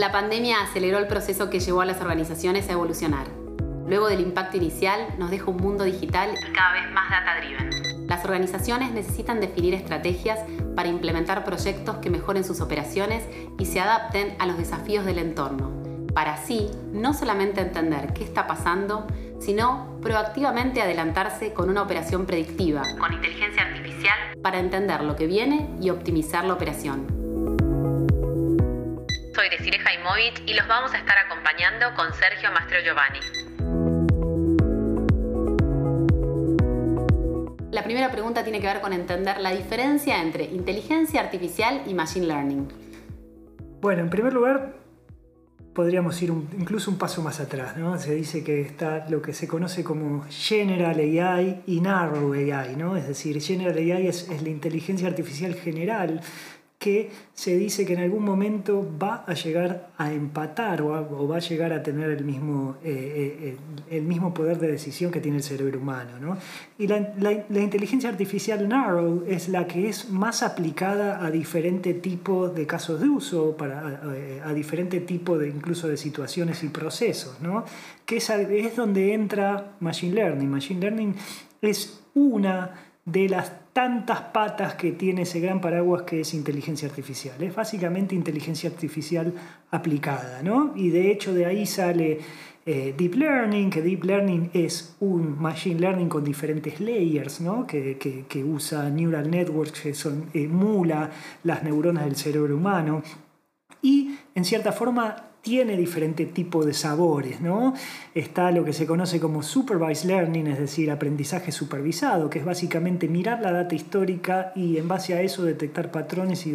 La pandemia aceleró el proceso que llevó a las organizaciones a evolucionar. Luego del impacto inicial, nos deja un mundo digital y cada vez más data-driven. Las organizaciones necesitan definir estrategias para implementar proyectos que mejoren sus operaciones y se adapten a los desafíos del entorno, para así no solamente entender qué está pasando, sino proactivamente adelantarse con una operación predictiva, con inteligencia artificial, para entender lo que viene y optimizar la operación. Desiree Jaimovich y los vamos a estar acompañando con Sergio Mastro Giovanni. La primera pregunta tiene que ver con entender la diferencia entre inteligencia artificial y machine learning. Bueno, en primer lugar, podríamos ir incluso un paso más atrás. ¿no? Se dice que está lo que se conoce como General AI y Narrow AI. ¿no? Es decir, General AI es, es la inteligencia artificial general que se dice que en algún momento va a llegar a empatar o, va a llegar a tener el mismo, eh, eh, el mismo poder de decisión que tiene el cerebro humano. ¿no? Y la, la, inteligencia artificial narrow es la que es más aplicada a diferente tipo de casos de uso, para, a, a diferente tipo de incluso de situaciones y procesos, ¿no? que es, es donde entra Machine Learning. Machine Learning es una de las tantas patas que tiene ese gran paraguas que es inteligencia artificial. Es básicamente inteligencia artificial aplicada, ¿no? Y de hecho de ahí sale eh, Deep Learning, que Deep Learning es un Machine Learning con diferentes layers, ¿no? que, que, usa Neural Networks, que son, emula las neuronas del cerebro humano. Y en cierta forma tiene diferente tipo de sabores, ¿no? Está lo que se conoce como supervised learning, es decir, aprendizaje supervisado, que es básicamente mirar la data histórica y en base a eso detectar patrones y,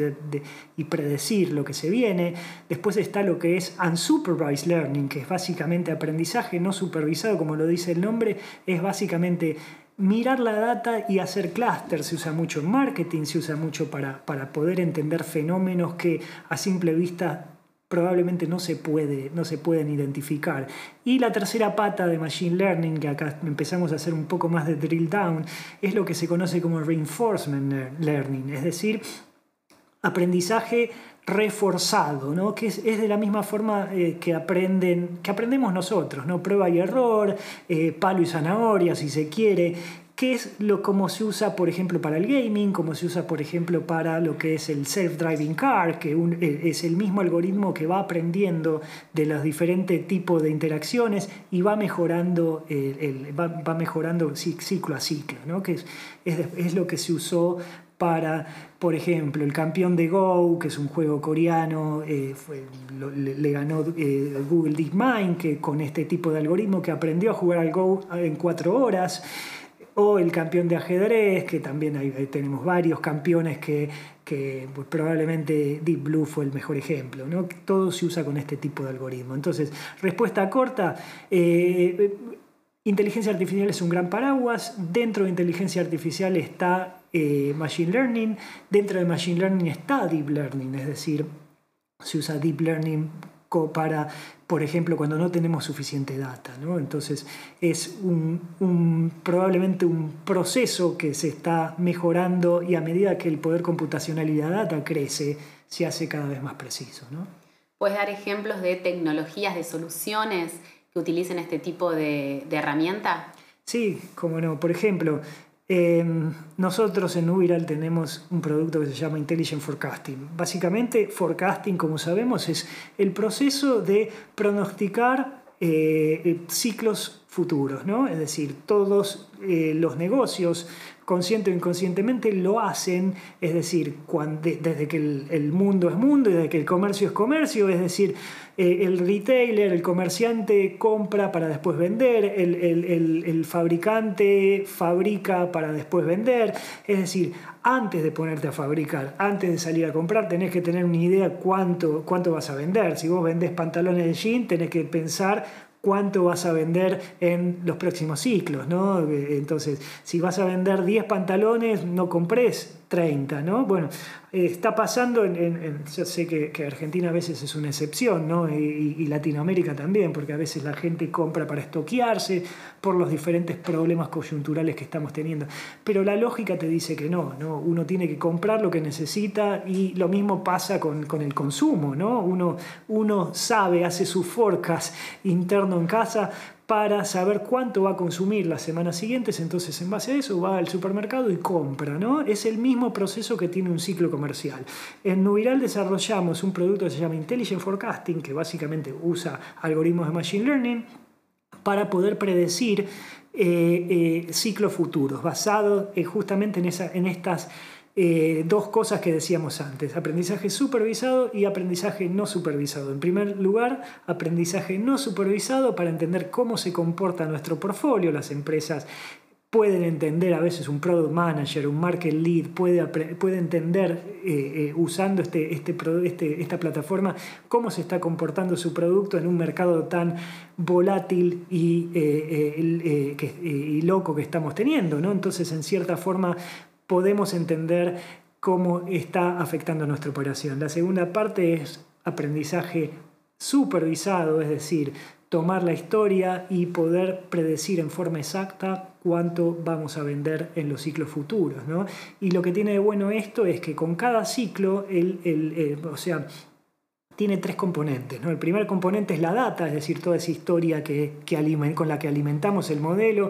y predecir lo que se viene. Después está lo que es unsupervised learning, que es básicamente aprendizaje no supervisado, como lo dice el nombre, es básicamente mirar la data y hacer clusters. Se usa mucho en marketing, se usa mucho para, para poder entender fenómenos que a simple vista probablemente no se, puede, no se pueden identificar. Y la tercera pata de Machine Learning, que acá empezamos a hacer un poco más de drill down, es lo que se conoce como Reinforcement Learning, es decir, aprendizaje reforzado, ¿no? que es, de la misma forma eh, que, aprenden, que aprendemos nosotros, ¿no? prueba y error, eh, palo y zanahoria si se quiere, que es lo como se usa, por ejemplo, para el gaming, como se usa, por ejemplo, para lo que es el self-driving car, que eh, es el mismo algoritmo que va aprendiendo de los diferentes tipos de interacciones y va mejorando, el, va, mejorando ciclo a ciclo, ¿no? que es, es, lo que se usó para, por ejemplo, el campeón de Go, que es un juego coreano, eh, le, ganó eh, Google DeepMind, que con este tipo de algoritmo que aprendió a jugar al Go en cuatro horas o el campeón de ajedrez, que también ahí tenemos varios campeones que, pues, probablemente Deep Blue fue el mejor ejemplo. ¿no? Todo se usa con este tipo de algoritmo. Entonces, respuesta corta, eh, inteligencia artificial es un gran paraguas, dentro de inteligencia artificial está eh, Machine Learning, dentro de Machine Learning está Deep Learning, es decir, se usa Deep Learning para, por ejemplo, cuando no tenemos suficiente data. ¿no? Entonces es un, probablemente un proceso que se está mejorando y a medida que el poder computacional y la data crece, se hace cada vez más preciso. ¿no? ¿Puedes dar ejemplos de tecnologías, de soluciones que utilicen este tipo de, de herramienta? Sí, como no. Por ejemplo, Em, nosotros en Ubiral tenemos un producto que se llama Intelligent Forecasting. Básicamente, forecasting, como sabemos, es el proceso de pronosticar eh, ciclos futuros, ¿no? Es decir, todos eh, los negocios consciente o inconscientemente lo hacen, es decir, cuando, desde que el, mundo es mundo y desde que el comercio es comercio, es decir, eh, el retailer, el comerciante compra para después vender, el, el, fabricante fabrica para después vender, es decir, antes de ponerte a fabricar, antes de salir a comprar, tenés que tener una idea cuánto, cuánto vas a vender. Si vos vendés pantalones de jean, tenés que pensar cuánto vas a vender en los próximos ciclos, ¿no? Entonces, si vas a vender 10 pantalones, no compres 30, ¿no? Bueno, está pasando, en, yo sé que, Argentina a veces es una excepción, ¿no? Y, Latinoamérica también, porque a veces la gente compra para estoquearse por los diferentes problemas coyunturales que estamos teniendo. Pero la lógica te dice que no, ¿no? Uno tiene que comprar lo que necesita y lo mismo pasa con, con el consumo, ¿no? Uno, uno sabe, hace su forecast interno en casa para saber cuánto va a consumir las semanas siguientes, entonces en base a eso va al supermercado y compra, ¿no? Es el mismo proceso que tiene un ciclo comercial. En Nubiral desarrollamos un producto que se llama Intelligent Forecasting, que básicamente usa algoritmos de Machine Learning para poder predecir eh, eh, ciclos futuros, basados eh, justamente en, en estas eh, dos cosas que decíamos antes, aprendizaje supervisado y aprendizaje no supervisado. En primer lugar, aprendizaje no supervisado para entender cómo se comporta nuestro portfolio. Las empresas pueden entender, a veces un product manager, un market lead, puede, puede entender eh, eh, usando este, este, este, esta plataforma cómo se está comportando su producto en un mercado tan volátil y, y loco que estamos teniendo. ¿no? Entonces, en cierta forma, podemos entender cómo está afectando nuestra operación. La segunda parte es aprendizaje supervisado, es decir, tomar la historia y poder predecir en forma exacta cuánto vamos a vender en los ciclos futuros. Y lo que tiene de bueno esto es que con cada ciclo, el, el, o sea, tiene tres componentes. ¿no? El primer componente es la data, es decir, toda esa historia que, con la que alimentamos el modelo.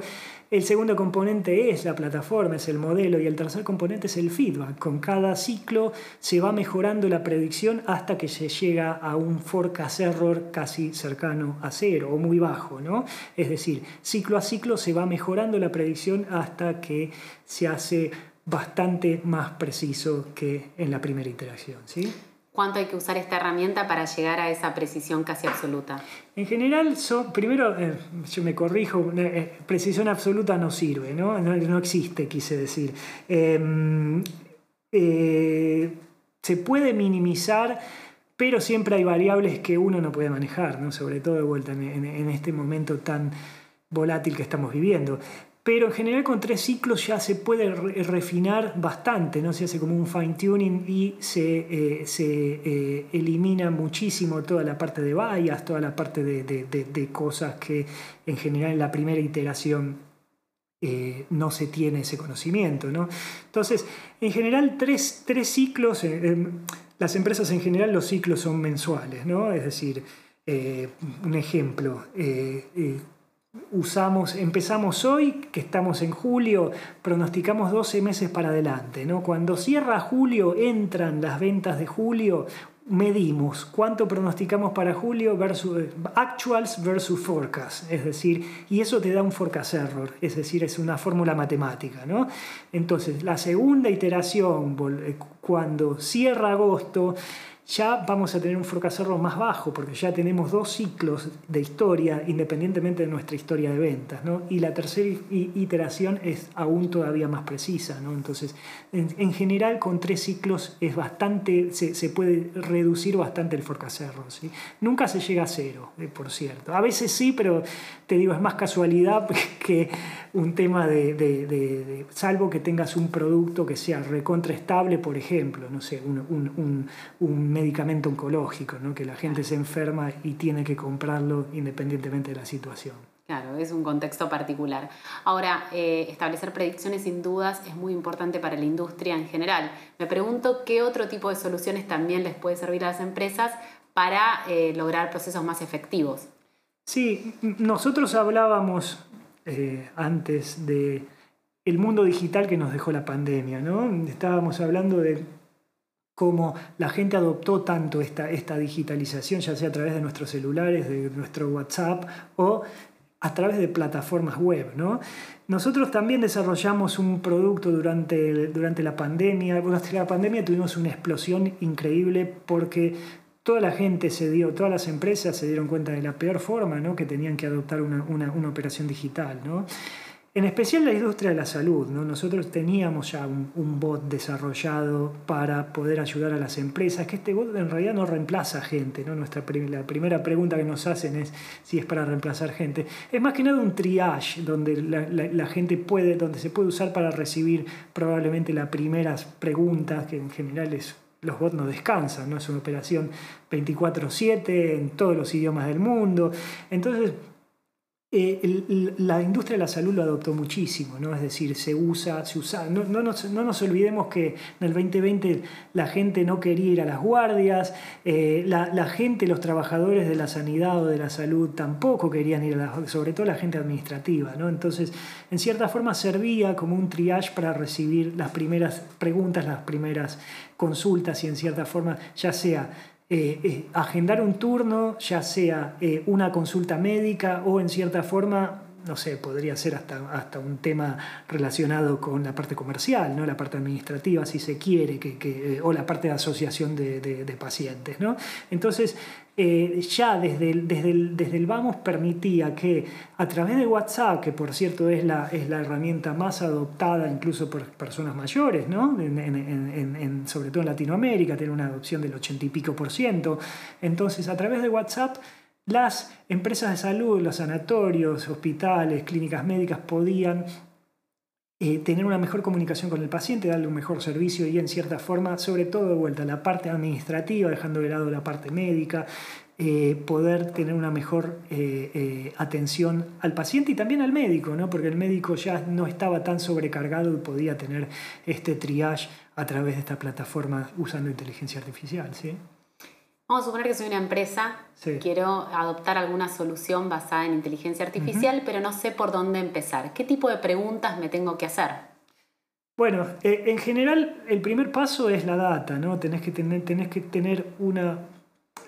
El segundo componente es la plataforma, es el modelo. Y el tercer componente es el feedback. Con cada ciclo se va mejorando la predicción hasta que se llega a un forecast error casi cercano a cero o muy bajo. ¿no? Es decir, ciclo a ciclo se va mejorando la predicción hasta que se hace bastante más preciso que en la primera interacción. ¿sí? ¿Cuánto hay que usar esta herramienta para llegar a esa precisión casi absoluta? En general, primero, eh, yo me corrijo, eh, eh, precisión absoluta no sirve, ¿no? No, existe, quise decir. Em, se puede minimizar, pero siempre hay variables que uno no puede manejar, ¿no? sobre todo de vuelta en este momento tan volátil que estamos viviendo pero en general con tres ciclos ya se puede refinar bastante, ¿no? se hace como un fine tuning y se, eh, eh, elimina muchísimo toda la parte de bias, toda la parte de, cosas que en general en la primera iteración eh, no se tiene ese conocimiento. ¿no? Entonces, en general tres, tres ciclos, em, las empresas en general los ciclos son mensuales, ¿no? es decir, un ejemplo, usamos, empezamos hoy, que estamos en julio, pronosticamos 12 meses para adelante. ¿no? Cuando cierra julio, entran las ventas de julio, medimos cuánto pronosticamos para julio versus actuals versus forecast, es decir, y eso te da un forecast error, es decir, es una fórmula matemática, ¿no? Entonces, la segunda iteración, eh, cuando cierra agosto, ya vamos a tener un forecast más bajo, porque ya tenemos dos ciclos de historia independientemente de nuestra historia de ventas. ¿no? Y la tercera iteración es aún todavía más precisa. ¿no? Entonces, en, general, con tres ciclos es bastante, se, se, puede reducir bastante el forecast error. ¿sí? Nunca se llega a cero, eh, por cierto. A veces sí, pero te digo, es más casualidad que un tema de, de, de, salvo que tengas un producto que sea recontraestable, por ejemplo, no sé, un, un, un medicamento oncológico, ¿no? que la gente se enferma y tiene que comprarlo independientemente de la situación. Claro, es un contexto particular. Ahora, eh, establecer predicciones sin dudas es muy importante para la industria en general. Me pregunto qué otro tipo de soluciones también les puede servir a las empresas para eh, lograr procesos más efectivos. Sí, nosotros hablábamos eh, antes de el mundo digital que nos dejó la pandemia, ¿no? Estábamos hablando de cómo la gente adoptó tanto esta, esta digitalización, ya sea a través de nuestros celulares, de nuestro WhatsApp o a través de plataformas web. ¿no? Nosotros también desarrollamos un producto durante, durante la pandemia. Durante la pandemia tuvimos una explosión increíble porque toda la gente se dio, todas las empresas se dieron cuenta de la peor forma ¿no? que tenían que adoptar una, una, una operación digital. ¿no? En especial la industria de la salud. ¿no? Nosotros teníamos ya un, bot desarrollado para poder ayudar a las empresas, que este bot en realidad no reemplaza gente. ¿no? Nuestra, la primera pregunta que nos hacen es si es para reemplazar gente. Es más que nada un triage donde la, gente puede, donde se puede usar para recibir probablemente las primeras preguntas, que en general es los bots no descansan, ¿no? es una operación 24/7 en todos los idiomas del mundo. Entonces, eh, la industria de la salud lo adoptó muchísimo, ¿no? es decir, se usa, se usa. No, no, nos, no nos olvidemos que en el 2020 la gente no quería ir a las guardias, eh, la, la, gente, los trabajadores de la sanidad o de la salud tampoco querían ir a las sobre todo la gente administrativa. ¿no? Entonces, en cierta forma servía como un triage para recibir las primeras preguntas, las primeras consultas y en cierta forma ya sea eh, eh, agendar un turno, ya sea eh, una consulta médica o en cierta forma, no sé, podría ser hasta, hasta un tema relacionado con la parte comercial, ¿no? la parte administrativa, si se quiere, que, o la parte de asociación de, de, pacientes. ¿no? Entonces, eh, ya desde el, desde, desde el Vamos permitía que a través de WhatsApp, que por cierto es la, es la herramienta más adoptada incluso por personas mayores, ¿no? Sobre todo en Latinoamérica, tiene una adopción del 80 y pico por ciento, entonces a través de WhatsApp las empresas de salud, los sanatorios, hospitales, clínicas médicas podían eh, tener una mejor comunicación con el paciente, darle un mejor servicio y en cierta forma, sobre todo de vuelta, la parte administrativa, dejando de lado la parte médica, eh, poder tener una mejor eh, atención al paciente y también al médico, ¿no? porque el médico ya no estaba tan sobrecargado y podía tener este triage a través de esta plataforma usando inteligencia artificial. ¿sí? Vamos a suponer que soy una empresa, quiero adoptar alguna solución basada en inteligencia artificial, pero no sé por dónde empezar. ¿Qué tipo de preguntas me tengo que hacer? Bueno, eh, en general el primer paso es la data, ¿no? Tenés que tener, tenés que tener una...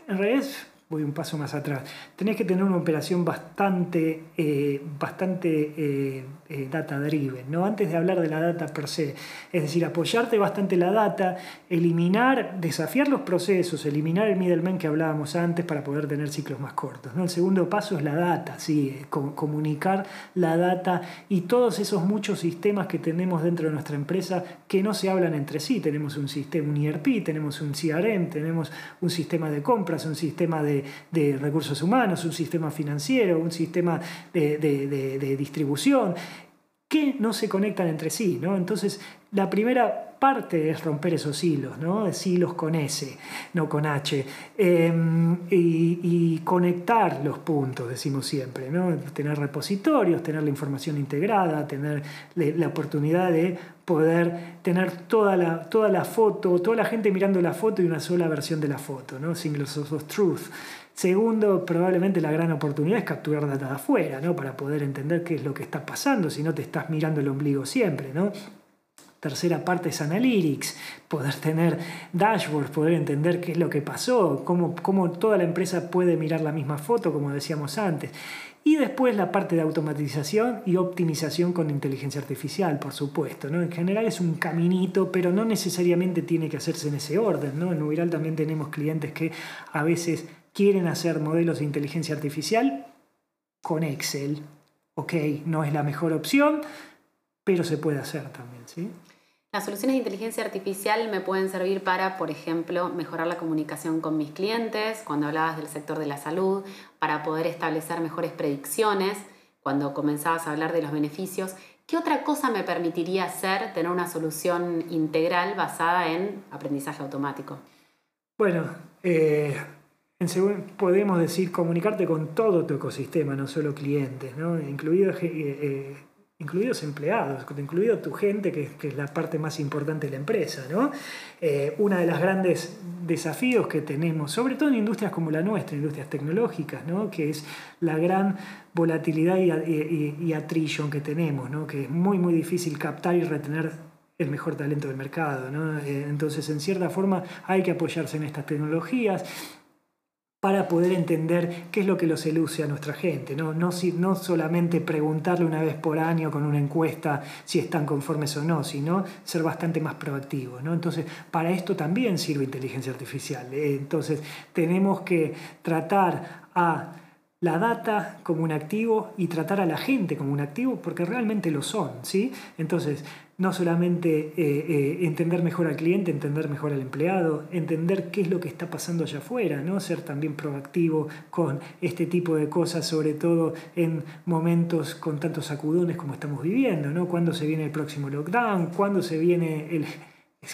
En realidad voy un paso más atrás. Tenés que tener una operación bastante, eh, bastante eh, eh, data driven, ¿no? antes de hablar de la data per se. Es decir, apoyarte bastante la data, eliminar, desafiar los procesos, eliminar el middleman que hablábamos antes para poder tener ciclos más cortos. ¿no? El segundo paso es la data, ¿sí? comunicar la data y todos esos muchos sistemas que tenemos dentro de nuestra empresa que no se hablan entre sí. Tenemos un sistema, un ERP, tenemos un CRM, tenemos un sistema de compras, un sistema de de, recursos humanos, un sistema financiero, un sistema de, distribución, que no se conectan entre sí. ¿no? Entonces, la primera parte es romper esos hilos, ¿no? hilos con S, no con H, em, y, conectar los puntos, decimos siempre, ¿no? tener repositorios, tener la información integrada, tener la oportunidad de poder tener toda la, toda la foto, toda la gente mirando la foto y una sola versión de la foto, ¿no? Singles of truth. Segundo, probablemente la gran oportunidad es capturar data de afuera, ¿no? Para poder entender qué es lo que está pasando, si no te estás mirando el ombligo siempre, ¿no? Tercera parte es Analytics, poder tener dashboards, poder entender qué es lo que pasó, cómo, cómo toda la empresa puede mirar la misma foto, como decíamos antes. Y después la parte de automatización y optimización con inteligencia artificial, por supuesto. ¿no? En general es un caminito, pero no necesariamente tiene que hacerse en ese orden. ¿no? En Ubiral también tenemos clientes que a veces quieren hacer modelos de inteligencia artificial con Excel. Ok, no es la mejor opción, pero se puede hacer también, ¿sí? Las soluciones de inteligencia artificial me pueden servir para, por ejemplo, mejorar la comunicación con mis clientes, cuando hablabas del sector de la salud, para poder establecer mejores predicciones, cuando comenzabas a hablar de los beneficios. ¿Qué otra cosa me permitiría hacer tener una solución integral basada en aprendizaje automático? Bueno, eh, podemos decir comunicarte con todo tu ecosistema, no solo clientes, ¿no? incluidos, eh, eh, incluidos empleados, incluido tu gente, que, es la parte más importante de la empresa. ¿no? Eh, uno de los grandes desafíos que tenemos, sobre todo en industrias como la nuestra, industrias tecnológicas, ¿no? que es la gran volatilidad y, y, y que tenemos, ¿no? que es muy, muy difícil captar y retener el mejor talento del mercado. ¿no? Entonces, en cierta forma, hay que apoyarse en estas tecnologías para poder entender qué es lo que lo seduce a nuestra gente. ¿no? No, no solamente preguntarle una vez por año con una encuesta si están conformes o no, sino ser bastante más proactivo. ¿no? Entonces, para esto también sirve inteligencia artificial. ¿eh? Entonces, tenemos que tratar a la data como un activo y tratar a la gente como un activo porque realmente lo son, ¿sí? Entonces, no solamente eh, eh, entender mejor al cliente, entender mejor al empleado, entender qué es lo que está pasando allá afuera, ¿no? ser también proactivo con este tipo de cosas, sobre todo en momentos con tantos sacudones como estamos viviendo, ¿no? cuándo se viene el próximo lockdown, cuándo se viene el,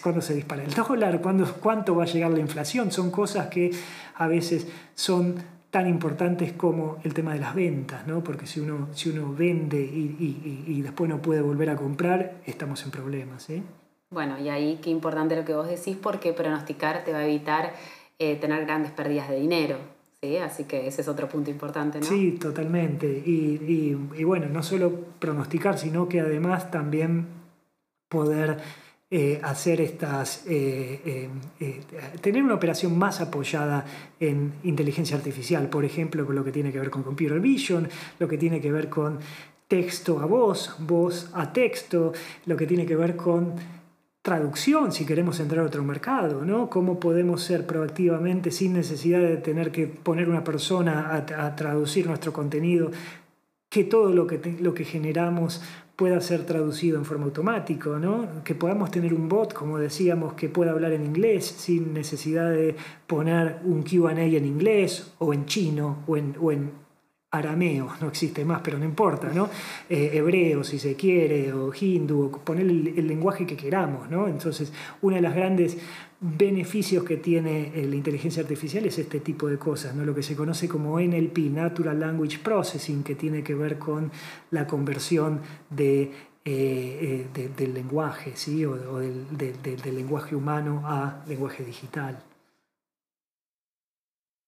cuándo se dispara el dólar, ¿Cuándo, cuánto va a llegar la inflación, son cosas que a veces son tan importantes como el tema de las ventas, ¿no? porque si uno, si uno vende y, después no puede volver a comprar, estamos en problemas. ¿eh? Bueno, y ahí qué importante lo que vos decís, porque pronosticar te va a evitar eh, tener grandes pérdidas de dinero. ¿sí? Así que ese es otro punto importante. ¿no? Sí, totalmente. Y, y bueno, no solo pronosticar, sino que además también poder eh, hacer estas, eh, eh, tener una operación más apoyada en inteligencia artificial, por ejemplo, con lo que tiene que ver con computer vision, lo que tiene que ver con texto a voz, voz a texto, lo que tiene que ver con traducción si queremos entrar a otro mercado, ¿no? Cómo podemos ser proactivamente sin necesidad de tener que poner una persona a, traducir nuestro contenido, que todo lo que, lo que generamos pueda ser traducido en forma automática, ¿no? que podamos tener un bot, como decíamos, que pueda hablar en inglés sin necesidad de poner un QA en inglés o en chino o en, o en arameo, no existe más, pero no importa, ¿no? Eh, hebreo, si se quiere, o hindu, o poner el, lenguaje que queramos, ¿no? Entonces, uno de los grandes beneficios que tiene eh, la inteligencia artificial es este tipo de cosas, ¿no? Lo que se conoce como NLP, Natural Language Processing, que tiene que ver con la conversión de eh, del lenguaje, ¿sí? o, del, del, lenguaje humano a lenguaje digital.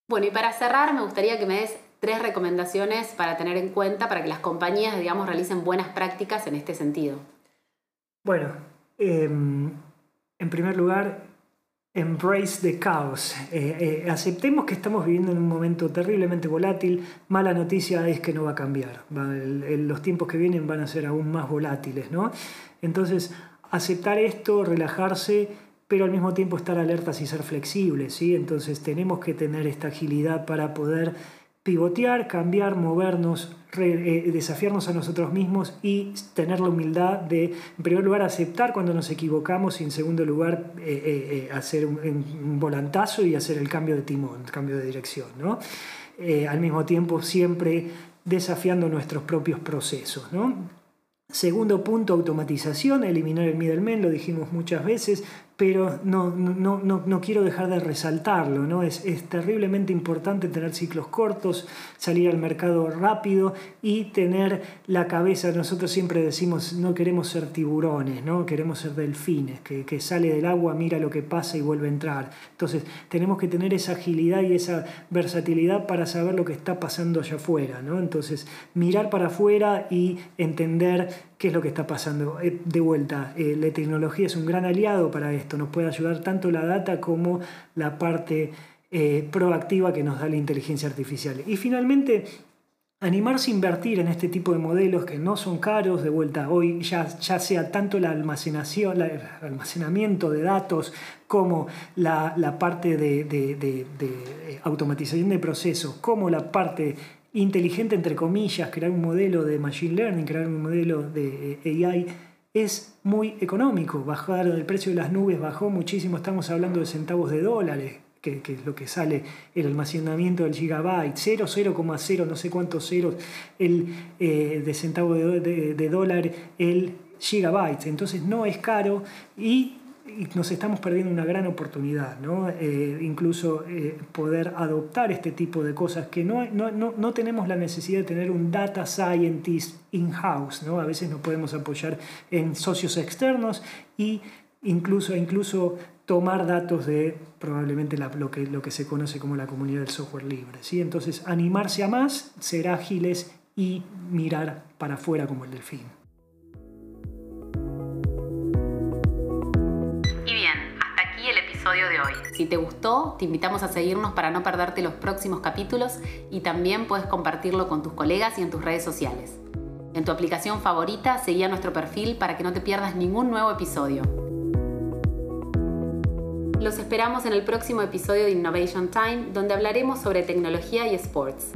Bueno, y para cerrar, me gustaría que me des tres recomendaciones para tener en cuenta para que las compañías, digamos, realicen buenas prácticas en este sentido. Bueno, em, en primer lugar, embrace the chaos. Eh, eh, aceptemos que estamos viviendo en un momento terriblemente volátil. Mala noticia es que no va a cambiar. los tiempos que vienen van a ser aún más volátiles, ¿no? Entonces, aceptar esto, relajarse pero al mismo tiempo estar alertas y ser flexibles, ¿sí? Entonces tenemos que tener esta agilidad para poder pivotear, cambiar, movernos, eh, desafiarnos a nosotros mismos y tener la humildad de, en primer lugar, aceptar cuando nos equivocamos y en segundo lugar, eh, eh, hacer un, volantazo y hacer el cambio de timón, el cambio de dirección. ¿no? al mismo tiempo, siempre desafiando nuestros propios procesos. ¿no? Segundo punto, automatización, eliminar el middleman, lo dijimos muchas veces, pero no, no, no, no, quiero dejar de resaltarlo. ¿no? Es, es, terriblemente importante tener ciclos cortos, salir al mercado rápido y tener la cabeza. Nosotros siempre decimos, no queremos ser tiburones, ¿no? queremos ser delfines, que, que sale del agua, mira lo que pasa y vuelve a entrar. Entonces, tenemos que tener esa agilidad y esa versatilidad para saber lo que está pasando allá afuera. ¿no? Entonces, mirar para afuera y entender qué es lo que está pasando. Eh, de vuelta, eh, la tecnología es un gran aliado para esto, nos puede ayudar tanto la data como la parte eh, proactiva que nos da la inteligencia artificial. Y finalmente, animarse a invertir en este tipo de modelos que no son caros, de vuelta, hoy ya, ya sea tanto la almacenación, el almacenamiento de datos como la, parte de, de automatización de procesos, como la parte inteligente, entre comillas, crear un modelo de Machine Learning, crear un modelo de eh, AI, es muy económico. Bajar el precio de las nubes bajó muchísimo, estamos hablando de centavos de dólares, que, es lo que sale el almacenamiento del gigabyte, 0, 0,0, no sé cuántos ceros el, eh, de centavo de, de dólar el gigabyte. Entonces no es caro y nos estamos perdiendo una gran oportunidad, ¿no? Eh, incluso eh, poder adoptar este tipo de cosas que no, no, no, tenemos la necesidad de tener un data scientist in-house, ¿no? a veces nos podemos apoyar en socios externos y incluso, incluso tomar datos de probablemente lo, que, lo que se conoce como la comunidad del software libre. ¿sí? Entonces, animarse a más, ser ágiles y mirar para afuera como el delfín. Si te gustó, te invitamos a seguirnos para no perderte los próximos capítulos y también puedes compartirlo con tus colegas y en tus redes sociales. En tu aplicación favorita, seguí a nuestro perfil para que no te pierdas ningún nuevo episodio. Los esperamos en el próximo episodio de Innovation Time, donde hablaremos sobre tecnología y sports.